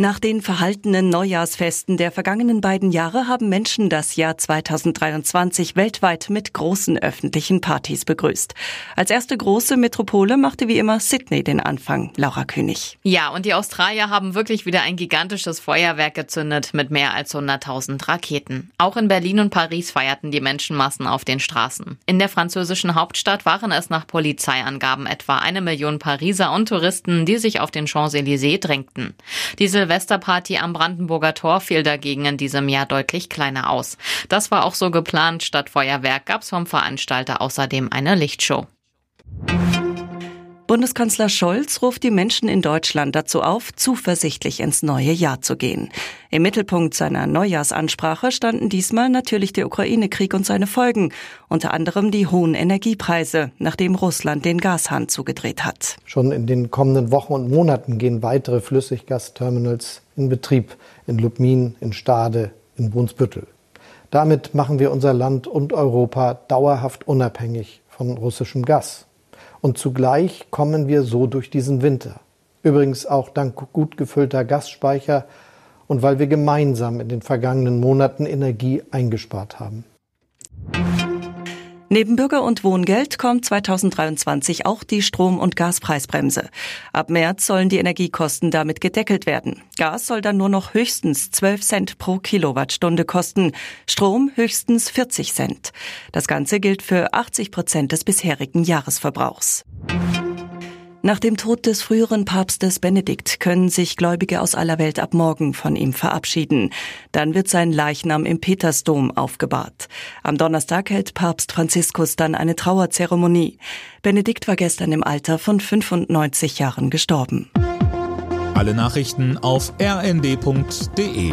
Nach den verhaltenen Neujahrsfesten der vergangenen beiden Jahre haben Menschen das Jahr 2023 weltweit mit großen öffentlichen Partys begrüßt. Als erste große Metropole machte wie immer Sydney den Anfang. Laura König. Ja, und die Australier haben wirklich wieder ein gigantisches Feuerwerk gezündet mit mehr als 100.000 Raketen. Auch in Berlin und Paris feierten die Menschenmassen auf den Straßen. In der französischen Hauptstadt waren es nach Polizeiangaben etwa eine Million Pariser und Touristen, die sich auf den Champs-Élysées drängten. Diese Silvesterparty am Brandenburger Tor fiel dagegen in diesem Jahr deutlich kleiner aus. Das war auch so geplant. Statt Feuerwerk gab es vom Veranstalter außerdem eine Lichtshow. Bundeskanzler Scholz ruft die Menschen in Deutschland dazu auf, zuversichtlich ins neue Jahr zu gehen. Im Mittelpunkt seiner Neujahrsansprache standen diesmal natürlich der Ukraine-Krieg und seine Folgen, unter anderem die hohen Energiepreise, nachdem Russland den Gashahn zugedreht hat. Schon in den kommenden Wochen und Monaten gehen weitere Flüssiggasterminals in Betrieb in Lubmin, in Stade, in Brunsbüttel. Damit machen wir unser Land und Europa dauerhaft unabhängig von russischem Gas und zugleich kommen wir so durch diesen Winter. Übrigens auch dank gut gefüllter Gasspeicher und weil wir gemeinsam in den vergangenen Monaten Energie eingespart haben. Neben Bürger- und Wohngeld kommt 2023 auch die Strom- und Gaspreisbremse. Ab März sollen die Energiekosten damit gedeckelt werden. Gas soll dann nur noch höchstens 12 Cent pro Kilowattstunde kosten, Strom höchstens 40 Cent. Das Ganze gilt für 80 Prozent des bisherigen Jahresverbrauchs. Nach dem Tod des früheren Papstes Benedikt können sich Gläubige aus aller Welt ab morgen von ihm verabschieden. Dann wird sein Leichnam im Petersdom aufgebahrt. Am Donnerstag hält Papst Franziskus dann eine Trauerzeremonie. Benedikt war gestern im Alter von 95 Jahren gestorben. Alle Nachrichten auf rnd.de